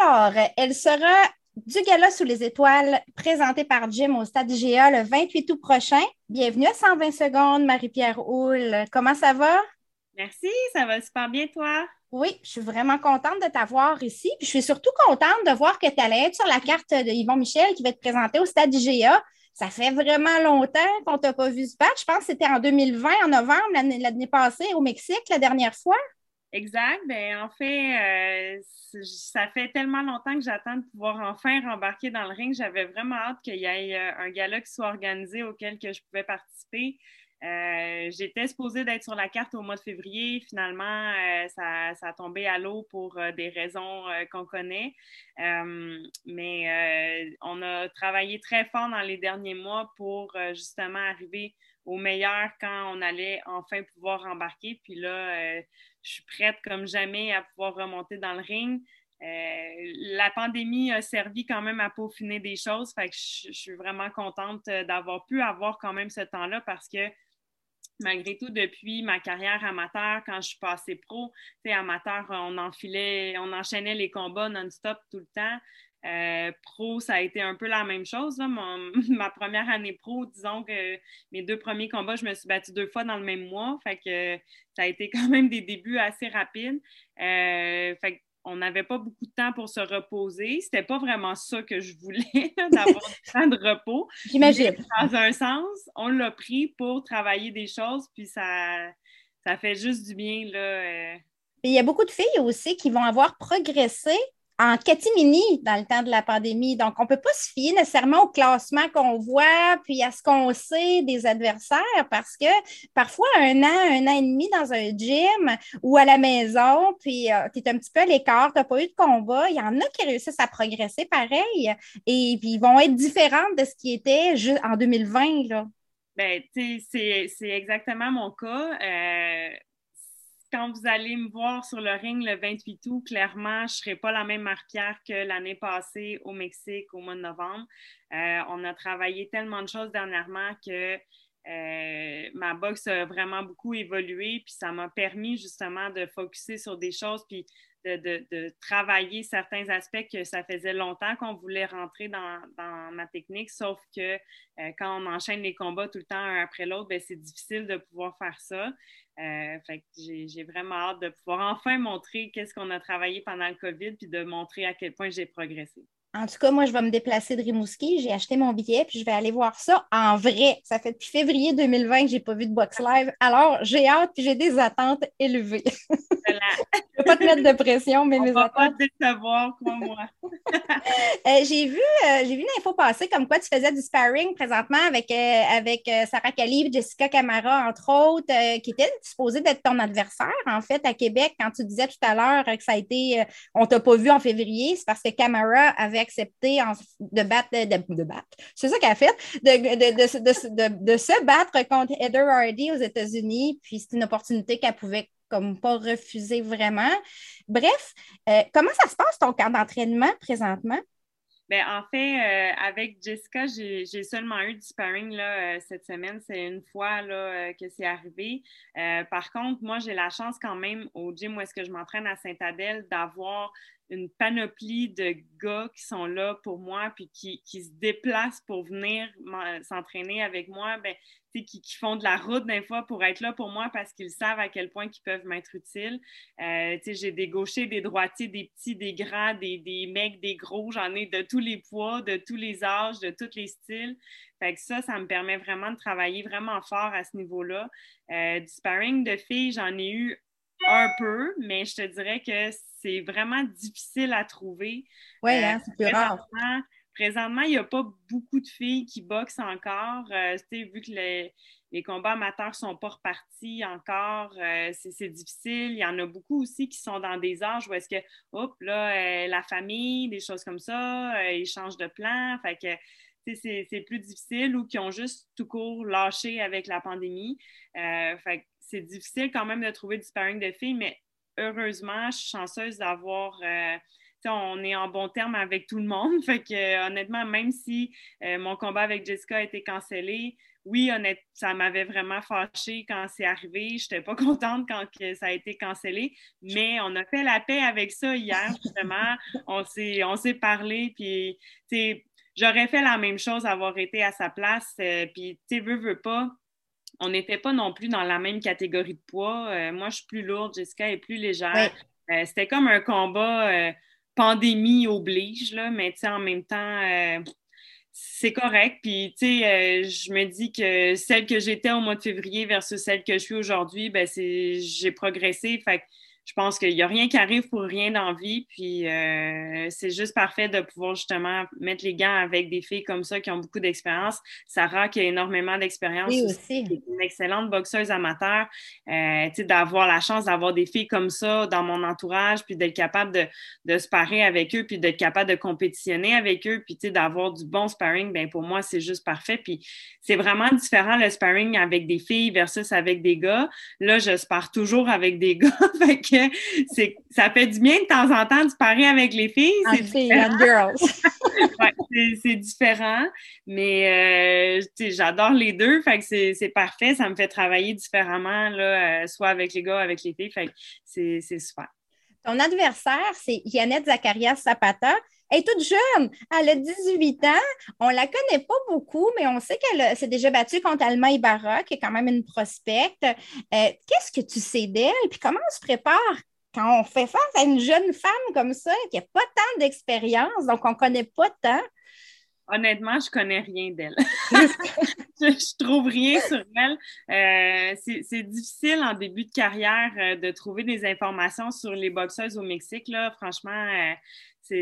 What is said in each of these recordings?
Alors, elle sera du gala sous les étoiles présenté par Jim au Stade IGA le 28 août prochain. Bienvenue à 120 secondes, Marie-Pierre Houle. Comment ça va? Merci, ça va super bien, toi? Oui, je suis vraiment contente de t'avoir ici. Puis je suis surtout contente de voir que tu allais être sur la carte de Yvon Michel qui va être présenté au Stade IGA. Ça fait vraiment longtemps qu'on t'a pas vu ce batch. Je pense que c'était en 2020, en novembre, l'année passée, au Mexique, la dernière fois. Exact. Ben, en fait, euh, ça fait tellement longtemps que j'attends de pouvoir enfin rembarquer dans le ring. J'avais vraiment hâte qu'il y ait euh, un gala qui soit organisé auquel que je pouvais participer. Euh, j'étais supposée d'être sur la carte au mois de février. Finalement, ça, ça, a tombé à l'eau pour des raisons qu'on connaît. mais on a travaillé très fort dans les derniers mois pour justement arriver au meilleur quand on allait enfin pouvoir embarquer. Puis là, je suis prête comme jamais à pouvoir remonter dans le ring. Euh, la pandémie a servi quand même à peaufiner des choses. Fait que je, suis vraiment contente d'avoir pu avoir quand même ce temps-là parce que malgré tout, depuis ma carrière amateur, quand je suis passée pro, amateur, on enfilait, on enchaînait les combats non-stop tout le temps. Euh, pro, ça a été un peu la même chose. ma première année pro, disons que mes deux premiers combats, je me suis battue deux fois dans le même mois. Fait que ça a été quand même des débuts assez rapides. Euh, fait on n'avait pas beaucoup de temps pour se reposer. C'était pas vraiment ça que je voulais, d'avoir du temps de repos. J'imagine. Dans un sens, on l'a pris pour travailler des choses, puis ça, ça fait juste du bien. Là, euh. Il y a beaucoup de filles aussi qui vont avoir progressé en catimini dans le temps de la pandémie. Donc, on ne peut pas se fier nécessairement au classement qu'on voit, puis à ce qu'on sait des adversaires, parce que parfois, un an, un an et demi dans un gym ou à la maison, puis euh, tu es un petit peu à l'écart, tu n'as pas eu de combat, il y en a qui réussissent à progresser pareil, et puis ils vont être différentes de ce qui était en 2020. Là. Ben, c'est exactement mon cas. Euh, quand vous allez me voir sur le ring le 28 août, clairement, je ne serai pas la même marquière que l'année passée au Mexique au mois de novembre. Euh, on a travaillé tellement de choses dernièrement que euh, ma boxe a vraiment beaucoup évolué, puis ça m'a permis justement de focuser sur des choses, puis de, travailler certains aspects que ça faisait longtemps qu'on voulait rentrer dans, ma technique, sauf que euh, quand on enchaîne les combats tout le temps un après l'autre, ben, c'est difficile de pouvoir faire ça. Euh, j'ai vraiment hâte de pouvoir enfin montrer qu'est-ce qu'on a travaillé pendant le COVID, puis de montrer à quel point j'ai progressé. En tout cas, moi, je vais me déplacer de Rimouski. J'ai acheté mon billet, puis je vais aller voir ça en vrai. Ça fait depuis février 2020 que je n'ai pas vu de box live. Alors, j'ai hâte, puis j'ai des attentes élevées. je ne vais pas te mettre de pression, mais On mes va attentes. pas te savoir, crois-moi. Euh, j'ai vu, euh, vu une info passer comme quoi tu faisais du sparring présentement avec, euh, avec Sarah Cali, Jessica Camara, entre autres, qui étaient supposés d'être ton adversaire, en fait, à Québec, quand tu disais tout à l'heure que ça a été, on t'a pas vu en février, c'est parce que Camara avait accepté de battre, de, battre, c'est ça qu'elle a fait, de, de, se battre contre Heather Hardy aux États-Unis. Puis c'est une opportunité qu'elle pouvait comme pas refuser vraiment. Bref, euh, comment ça se passe ton camp d'entraînement présentement? Bien, en fait, euh, avec Jessica, j'ai seulement eu du sparring là, euh, cette semaine. C'est une fois là, que c'est arrivé. par contre, moi, j'ai la chance quand même au gym où est-ce que je m'entraîne à Saint-Adèle d'avoir une panoplie de gars qui sont là pour moi puis qui, qui se déplacent pour venir s'entraîner avec moi, ben, qui, qui, font de la route des fois pour être là pour moi parce qu'ils savent à quel point ils peuvent m'être utiles. Euh, j'ai des gauchers, des droitiers, des petits, des grands, des, des mecs, des gros. J'en ai de tous les poids, de tous les âges, de tous les styles. Fait que ça, ça me permet vraiment de travailler vraiment fort à ce niveau-là. Euh, du sparring de filles, j'en ai eu un peu, mais je te dirais que c'est vraiment difficile à trouver. Oui, hein, euh, c'est plus rare. Présentement, il n'y a pas beaucoup de filles qui boxent encore. Euh, vu que les, combats amateurs ne sont pas repartis encore, euh, c'est difficile. Il y en a beaucoup aussi qui sont dans des âges où est-ce que, hop, là, la famille, des choses comme ça, ils changent de plan. Fait que c'est plus difficile ou qui ont juste tout court lâché avec la pandémie. fait c'est difficile quand même de trouver du sparring de filles, mais heureusement, je suis chanceuse d'avoir. Euh, on est en bon terme avec tout le monde. Fait que honnêtement, même si euh, mon combat avec Jessica a été cancellé, oui, honnêtement, ça m'avait vraiment fâché quand c'est arrivé. Je n'étais pas contente quand ça a été cancellé, mais on a fait la paix avec ça hier, justement. on s'est parlé, puis, j'aurais fait la même chose, avoir été à sa place, euh, puis, tu veux, veux pas. On n'était pas non plus dans la même catégorie de poids. Euh, moi, je suis plus lourde, Jessica est plus légère. Euh, c'était comme un combat pandémie oblige, là, mais en même temps, c'est correct. Puis, tu sais, euh, je me dis que celle que j'étais au mois de février versus celle que je suis aujourd'hui, ben, c'est, j'ai progressé. Fait je pense qu'il n'y a rien qui arrive pour rien dans la vie. Puis euh, c'est juste parfait de pouvoir justement mettre les gants avec des filles comme ça qui ont beaucoup d'expérience. Sarah qui a énormément d'expérience. Oui, aussi. une excellente boxeuse amateur. Euh, d'avoir la chance d'avoir des filles comme ça dans mon entourage, puis d'être capable de, de se parer avec eux, puis d'être capable de compétitionner avec eux, puis d'avoir du bon sparring, ben pour moi, c'est juste parfait. Puis c'est vraiment différent le sparring avec des filles versus avec des gars. Là, je spare toujours avec des gars. fait c'est, ça fait du bien de temps en temps de parler avec les filles. C'est différent. c'est, différent, mais euh, j'adore les deux, fait que c'est, parfait. Ça me fait travailler différemment, là, euh, soit avec les gars, avec les filles. Fait c'est, super. Ton adversaire, c'est Yannette Zacharias Zapata. Elle est toute jeune. Elle a 18 ans. On ne la connaît pas beaucoup, mais on sait qu'elle s'est déjà battue contre Alma Ibarra, qui est quand même une prospecte. Euh, qu'est-ce que tu sais d'elle? Puis comment on se prépare quand on fait face à une jeune femme comme ça, qui n'a pas tant d'expérience, donc on ne connaît pas tant? Honnêtement, je ne connais rien d'elle. je, ne trouve rien sur elle. Euh, c'est difficile en début de carrière euh, de trouver des informations sur les boxeuses au Mexique. Là. Franchement,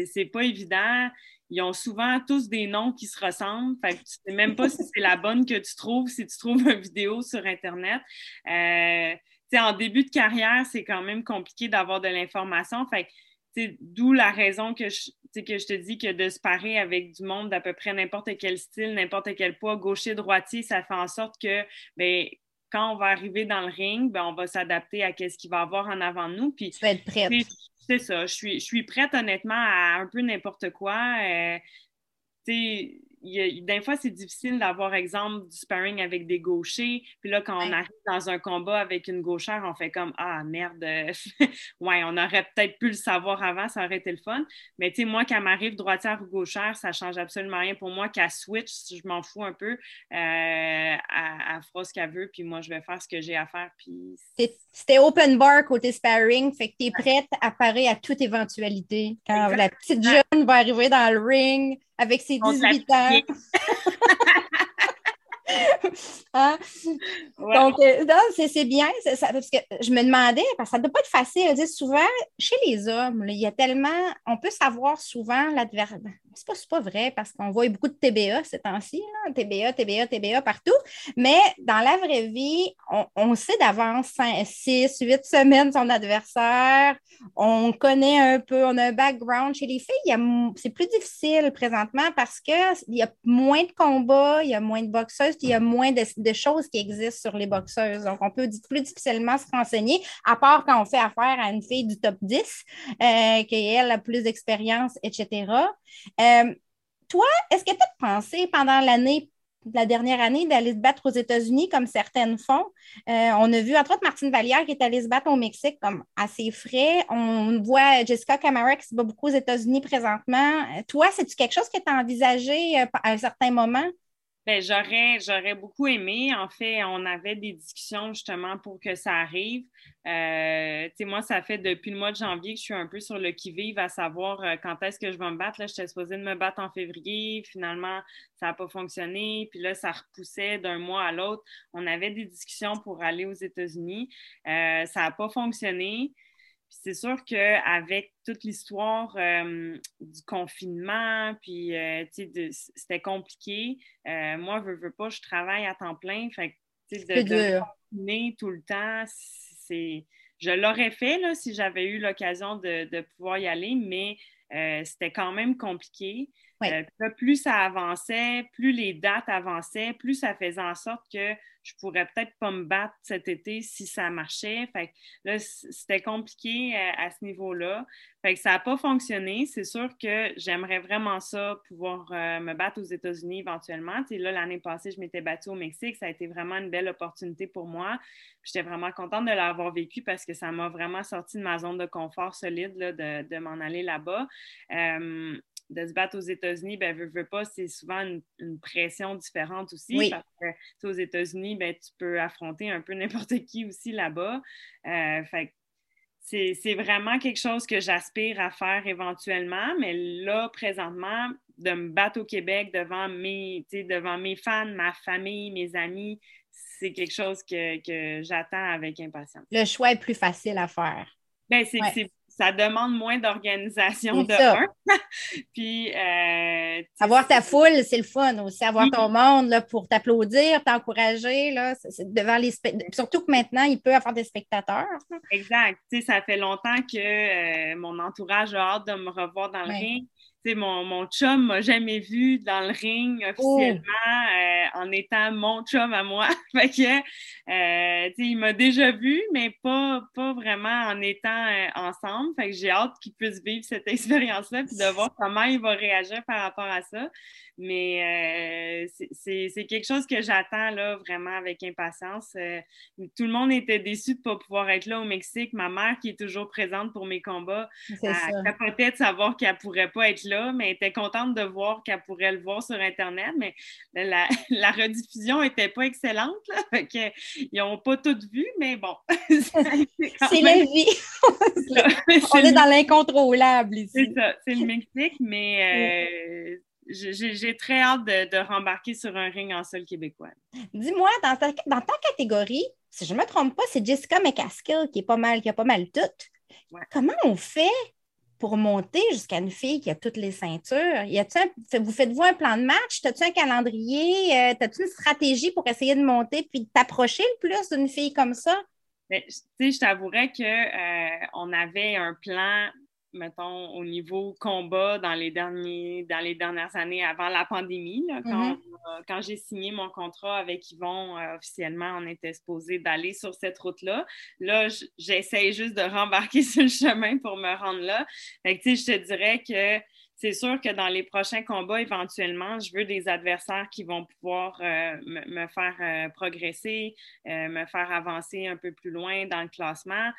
c'est pas évident. Ils ont souvent tous des noms qui se ressemblent. Fait que tu sais même pas si c'est la bonne que tu trouves, si tu trouves une vidéo sur Internet. Euh, en début de carrière, c'est quand même compliqué d'avoir de l'information. Fait d'où la raison que je, que je te dis que de se parer avec du monde d'à peu près n'importe quel style, n'importe quel poids, gaucher, droitier, ça fait en sorte que ben, quand on va arriver dans le ring, ben, on va s'adapter à ce qu'il va y avoir en avant de nous. Puis, tu vas être prête. C'est ça. Je suis, je suis prête, honnêtement, à un peu n'importe quoi. Euh, des fois, c'est difficile d'avoir, exemple, du sparring avec des gauchers. Puis là, quand on arrive dans un combat avec une gauchère, on fait comme Ah, merde, ouais, on aurait peut-être pu le savoir avant, ça aurait été le fun. Mais tu sais, moi, quand m'arrive droitière ou gauchère, ça change absolument rien pour moi. Qu'à switch, je m'en fous un peu. Euh, à fera ce qu'elle veut, puis moi, je vais faire ce que j'ai à faire. Puis... C'était open bar côté sparring, fait que tu es prête à parer à toute éventualité. Quand la petite jeune va arriver dans le ring avec ses 18 ans. Hein? Donc, euh, c'est bien. parce que je me demandais, parce que ça ne doit pas être facile. Dire, souvent, chez les hommes, il y a tellement. On peut savoir souvent l'adversaire c'est pas, pas vrai parce qu'on voit beaucoup de TBA ces temps-ci, TBA, TBA, TBA partout. Mais dans la vraie vie, on, sait d'avance 6, 8 semaines son adversaire. On connaît un peu, on a un background. Chez les filles, c'est plus difficile présentement parce qu'il y a moins de combats, il y a moins de boxeuses, il y a moins de, choses qui existent sur les boxeuses. Donc, on peut plus difficilement se renseigner, à part quand on fait affaire à une fille du top 10, euh, qui elle a plus d'expérience, etc. toi, est-ce que tu as pensé pendant l'année la dernière année d'aller se battre aux États-Unis comme certaines font? Euh, on a vu entre autres Martine Vallière qui est allée se battre au Mexique comme assez frais. On voit Jessica Camara qui se bat beaucoup aux États-Unis présentement. Toi, c'est-tu quelque chose que tu as envisagé euh, à un certain moment? Ben, j'aurais, j'aurais beaucoup aimé. En fait, on avait des discussions justement pour que ça arrive. Euh, moi, ça fait depuis le mois de janvier que je suis un peu sur le qui-vive à savoir euh, quand est-ce que je vais me battre. Là, j'étais supposée de me battre en février. Finalement, ça n'a pas fonctionné. Puis là, ça repoussait d'un mois à l'autre. On avait des discussions pour aller aux États-Unis. Euh, ça n'a pas fonctionné c'est sûr qu'avec toute l'histoire euh, du confinement, puis euh, c'était compliqué. Euh, moi, je veux pas, je travaille à temps plein. Fait de, de confiner tout le temps, c'est. Je l'aurais fait là, si j'avais eu l'occasion de, pouvoir y aller, mais c'était quand même compliqué. Plus ça avançait, plus les dates avançaient, plus ça faisait en sorte que je pourrais peut-être pas me battre cet été si ça marchait. Fait là, c'était compliqué à, ce niveau-là. Fait que ça n'a pas fonctionné. C'est sûr que j'aimerais vraiment ça, pouvoir me battre aux États-Unis éventuellement. là, l'année passée, je m'étais battue au Mexique. Ça a été vraiment une belle opportunité pour moi. J'étais vraiment contente de l'avoir vécu parce que ça m'a vraiment sorti de ma zone de confort solide de, m'en aller là-bas. Euh, de se battre aux États-Unis, ben, veux, veux pas, c'est souvent une, pression différente aussi. Parce que aux États-Unis, ben, tu peux affronter un peu n'importe qui aussi là-bas. Euh, fait c'est vraiment quelque chose que j'aspire à faire éventuellement, mais là, présentement, de me battre au Québec devant mes, devant mes fans, ma famille, mes amis, c'est quelque chose que, j'attends avec impatience. Le choix est plus facile à faire. Ben, c'est, ça demande moins d'organisation de un. Puis euh, avoir ta foule, c'est le fun aussi. Avoir ton monde là, pour t'applaudir, t'encourager. Là, devant les Surtout que maintenant, il peut avoir des spectateurs. Exact. ça fait longtemps que euh, mon entourage a hâte de me revoir dans le ring mon, mon chum m'a jamais vu dans le ring officiellement euh, en étant mon chum à moi. fait que, euh, il m'a déjà vu, mais pas, pas vraiment en étant euh, ensemble. Fait que j'ai hâte qu'il puisse vivre cette expérience-là puis de voir comment il va réagir par rapport à ça. Mais c'est quelque chose que j'attends là vraiment avec impatience. tout le monde était déçu de ne pas pouvoir être là au Mexique. Ma mère, qui est toujours présente pour mes combats, elle peut-être savoir qu'elle ne pourrait pas être là mais elle était contente de voir qu'elle pourrait le voir sur Internet. Mais la, rediffusion n'était pas excellente. ils n'ont pas tout vu, mais bon. c'est la vie. On est dans l'incontrôlable ici. C'est ça, c'est le Mexique, mais. Euh, j'ai très hâte de, rembarquer sur un ring en sol québécois. Dis-moi, dans ta, dans ta catégorie, si je ne me trompe pas, c'est Jessica McCaskill qui est pas mal, qui a pas mal tout. Comment on fait pour monter jusqu'à une fille qui a toutes les ceintures? Y vous faites-vous un plan de match? As-tu un calendrier? Euh, as-tu une stratégie pour essayer de monter puis de t'approcher le plus d'une fille comme ça? Ben, je t'avouerais qu'on euh, avait un plan mettons, au niveau combat dans les, derniers, dans les dernières années avant la pandémie. Mm-hmm. quand, j'ai signé mon contrat avec Yvon, euh, officiellement, on était supposé d'aller sur cette route-là. Là, j'essaie juste de rembarquer sur le chemin pour me rendre là. Fait je te dirais que c'est sûr que dans les prochains combats, éventuellement, je veux des adversaires qui vont pouvoir euh, me, faire euh, progresser, me faire avancer un peu plus loin dans le classement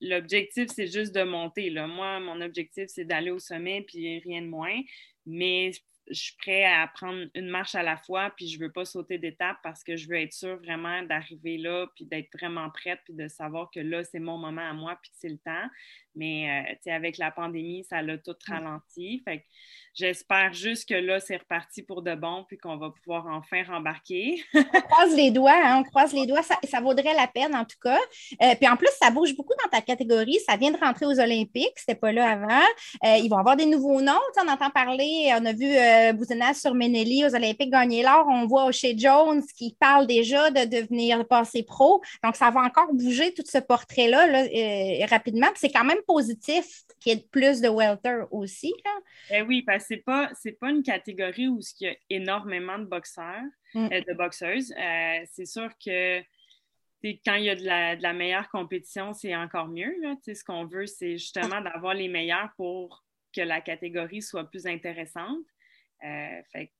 l'objectif, c'est juste de monter. Là. Moi, mon objectif, c'est d'aller au sommet, puis rien de moins. Mais je suis prêt à prendre une marche à la fois, puis je ne veux pas sauter d'étape parce que je veux être sûre vraiment d'arriver là, puis d'être vraiment prête, puis de savoir que là, c'est mon moment à moi, puis que c'est le temps. Mais euh, avec la pandémie, ça l'a tout ralenti. Fait j'espère juste que là, c'est reparti pour de bon, puis qu'on va pouvoir enfin rembarquer. on croise les doigts, hein, on croise les doigts, ça, vaudrait la peine en tout cas. Euh, puis en plus, ça bouge beaucoup dans ta catégorie. Ça vient de rentrer aux Olympiques, c'était pas là avant. Euh, ils vont avoir des nouveaux noms. on entend parler, on a vu euh, sur Menelli aux Olympiques gagner l'or. On voit chez Jones qui parle déjà de devenir passer pro. Donc, ça va encore bouger tout ce portrait-là là, rapidement. c'est quand même positif qu'il y ait plus de welter aussi. Eh oui, parce que ce n'est pas, pas une catégorie où il y a énormément de boxeurs, mm. euh, de boxeuses. Euh, c'est sûr que quand il y a de la, meilleure compétition, c'est encore mieux. Là. Ce qu'on veut, c'est justement d'avoir les meilleurs pour que la catégorie soit plus intéressante. Euh, fait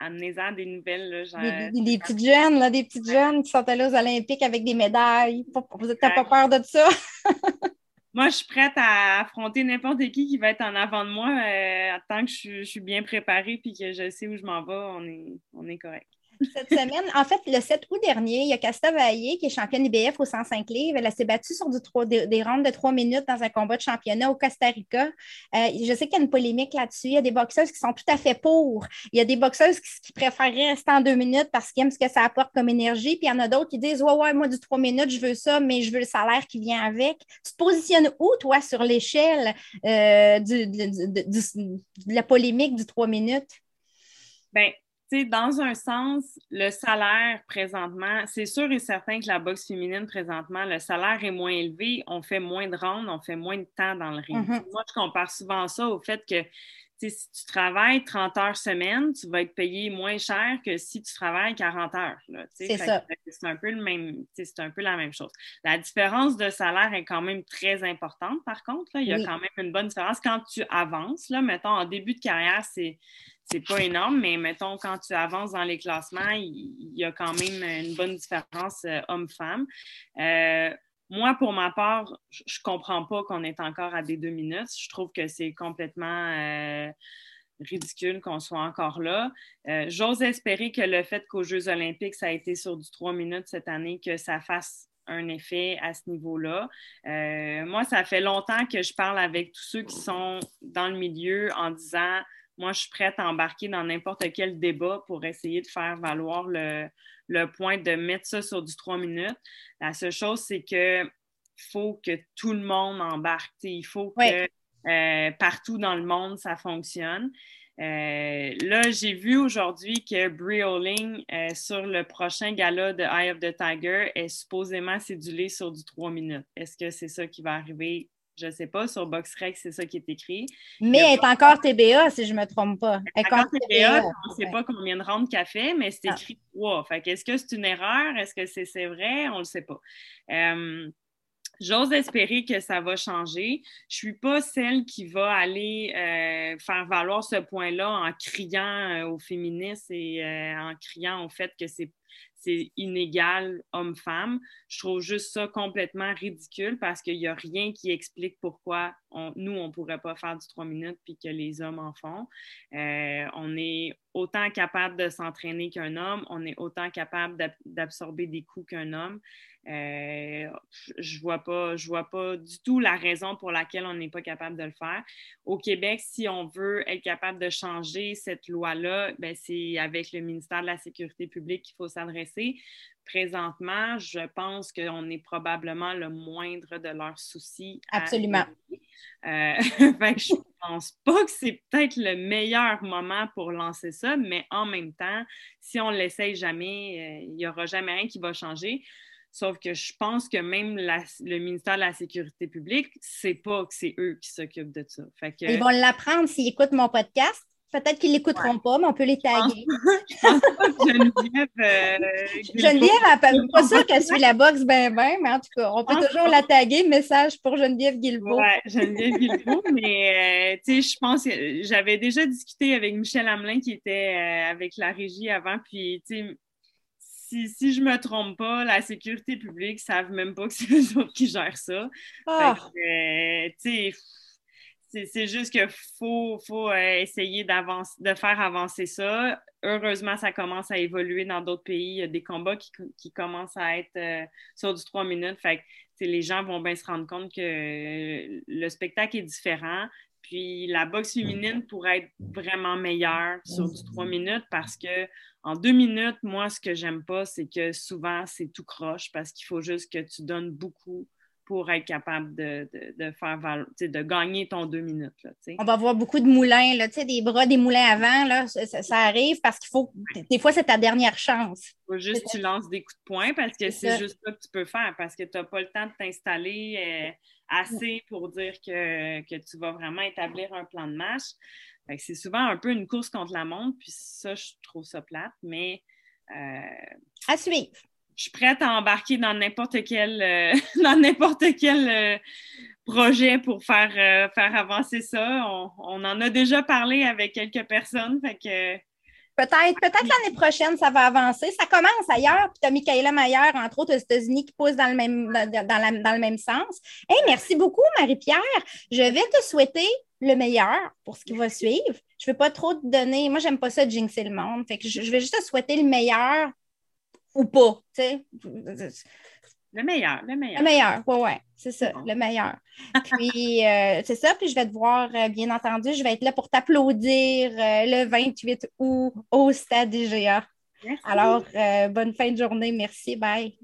amenez-en des nouvelles. des, petites jeunes, là, des petites jeunes qui sont allées aux Olympiques avec des médailles. Vous pas peur de ça? moi, je suis prête à affronter n'importe qui qui va être en avant de moi. Euh, tant que je, suis bien préparée et que je sais où je m'en vais, on est, on est correct. Cette semaine, en fait, le 7 août dernier, il y a Casta Vaillé, qui est championne IBF au 105 livres. Elle s'est battue sur des, des rondes de trois minutes dans un combat de championnat au Costa Rica. Euh, je sais qu'il y a une polémique là-dessus. Il y a des boxeuses qui sont tout à fait pour. Il y a des boxeuses qui, préféreraient rester en deux minutes parce qu'ils aiment ce que ça apporte comme énergie. Puis il y en a d'autres qui disent Ouais, ouais, moi, du trois minutes, je veux ça, mais je veux le salaire qui vient avec. Tu te positionnes où, toi, sur l'échelle euh, de la polémique du trois minutes? Bien, dans un sens, le salaire présentement, c'est sûr et certain que la boxe féminine présentement, le salaire est moins élevé, on fait moins de rondes, on fait moins de temps dans le ring. Mm-hmm. Moi, je compare souvent ça au fait que si tu travailles 30 heures semaine, tu vas être payé moins cher que si tu travailles 40 heures. C'est ça. C'est un peu le même, c'est un peu la même chose. La différence de salaire est quand même très importante, par contre. Il y a quand même une bonne différence. Quand tu avances, là, mettons, en début de carrière, c'est c'est pas énorme, mais mettons, quand tu avances dans les classements, il, y a quand même une bonne différence euh, homme-femme. Euh, moi, pour ma part, je comprends pas qu'on est encore à des deux minutes. Je trouve que c'est complètement euh, ridicule qu'on soit encore là. J'ose espérer que le fait qu'aux Jeux olympiques, ça a été sur du trois minutes cette année, que ça fasse un effet à ce niveau-là. Moi, ça fait longtemps que je parle avec tous ceux qui sont dans le milieu en disant moi, je suis prête à embarquer dans n'importe quel débat pour essayer de faire valoir le, point de mettre ça sur du trois minutes. La seule chose, c'est que faut que tout le monde embarque. Il faut que euh, partout dans le monde, ça fonctionne. Euh, là, j'ai vu aujourd'hui que Brie Oling, euh, sur le prochain gala de Eye of the Tiger, est supposément cédulée sur du trois minutes. Est-ce que c'est ça qui va arriver? Je ne sais pas, sur BoxRec, c'est ça qui est écrit. Mais elle est encore TBA, si je ne me trompe pas. Elle est encore TBA, on ne sait pas combien de rondes qu'elle fait, mais c'est ah. écrit 3. Fait est-ce que c'est une erreur? Est-ce que c'est vrai? On ne le sait pas. Euh, j'ose espérer que ça va changer. Je ne suis pas celle qui va aller euh, faire valoir ce point-là en criant euh, aux féministes et en criant au fait que c'est c'est inégal homme-femme. Je trouve juste ça complètement ridicule parce qu'il n'y a rien qui explique pourquoi nous, on ne pourrait pas faire du trois minutes puis que les hommes en font. Euh, on est autant capable de s'entraîner qu'un homme, on est autant capable d'absorber des coups qu'un homme. Euh, je vois pas, je vois pas du tout la raison pour laquelle on n'est pas capable de le faire. Au Québec, si on veut être capable de changer cette loi-là, ben, c'est avec le ministère de la Sécurité publique qu'il faut s'adresser. Présentement, je pense qu'on est probablement le moindre de leurs soucis. Absolument. Euh, je pense pas que c'est peut-être le meilleur moment pour lancer ça, mais en même temps, si on ne l'essaye jamais, euh, il n'y aura jamais rien qui va changer. Sauf que je pense que même le ministère de la Sécurité publique, c'est pas que c'est eux qui s'occupent de ça. Ils vont l'apprendre s'ils écoutent mon podcast. Peut-être qu'ils ne l'écouteront pas, mais on peut les taguer. Geneviève. Euh, Geneviève, pas sûre qu'elle suit la boxe ben ben, mais en tout cas, on peut toujours la taguer. Message pour Geneviève Guilbeault. Oui, Geneviève Guilbeault, mais euh, tu sais, je pense que j'avais déjà discuté avec Michel Hamelin qui était euh, avec la régie avant, puis tu sais, si, je ne me trompe pas, la sécurité publique ne savent même pas que c'est eux autres qui gèrent ça. Ah. Euh, c'est juste qu'il faut, faut euh, essayer de faire avancer ça. Heureusement, ça commence à évoluer dans d'autres pays. Il y a des combats qui, commencent à être euh, sur du trois minutes. Fait les gens vont bien se rendre compte que le spectacle est différent. Puis la boxe féminine pourrait être vraiment meilleure sur du trois minutes parce que en deux minutes, moi, ce que j'aime pas, c'est que souvent, c'est tout croche parce qu'il faut juste que tu donnes beaucoup pour être capable de, faire de gagner ton deux minutes. On va voir beaucoup de moulins, là, des bras des moulins avant, là, ça, arrive parce qu'il faut. Des fois, c'est ta dernière chance. Il faut juste que tu lances des coups de poing parce que c'est juste ça que tu peux faire parce que tu n'as pas le temps de t'installer euh, assez pour dire que, que, tu vas vraiment établir un plan de match c'est souvent un peu une course contre la montre, puis ça, je trouve ça plate, mais. Euh, à suivre. Je suis prête à embarquer dans n'importe quel, euh, dans n'importe quel euh, projet pour faire, faire avancer ça. On, on, en a déjà parlé avec quelques personnes, fait que Peut-être peut l'année prochaine, ça va avancer. Ça commence ailleurs. Puis tu as Michaela Mayer, entre autres aux États-Unis, qui pousse dans le même, dans, le même sens. Hey, merci beaucoup, Marie-Pierre. Je vais te souhaiter le meilleur pour ce qui va suivre. Je ne vais pas trop te donner. Moi, j'aime pas ça de jinxer le monde. Je, vais juste te souhaiter le meilleur ou pas. Le meilleur, le meilleur. Le meilleur, oui, oui, c'est ça, le meilleur. Puis, euh, c'est ça, puis je vais te voir, euh, bien entendu, je vais être là pour t'applaudir euh, le 28 août au Stade IGA. Alors, bonne fin de journée, merci, bye.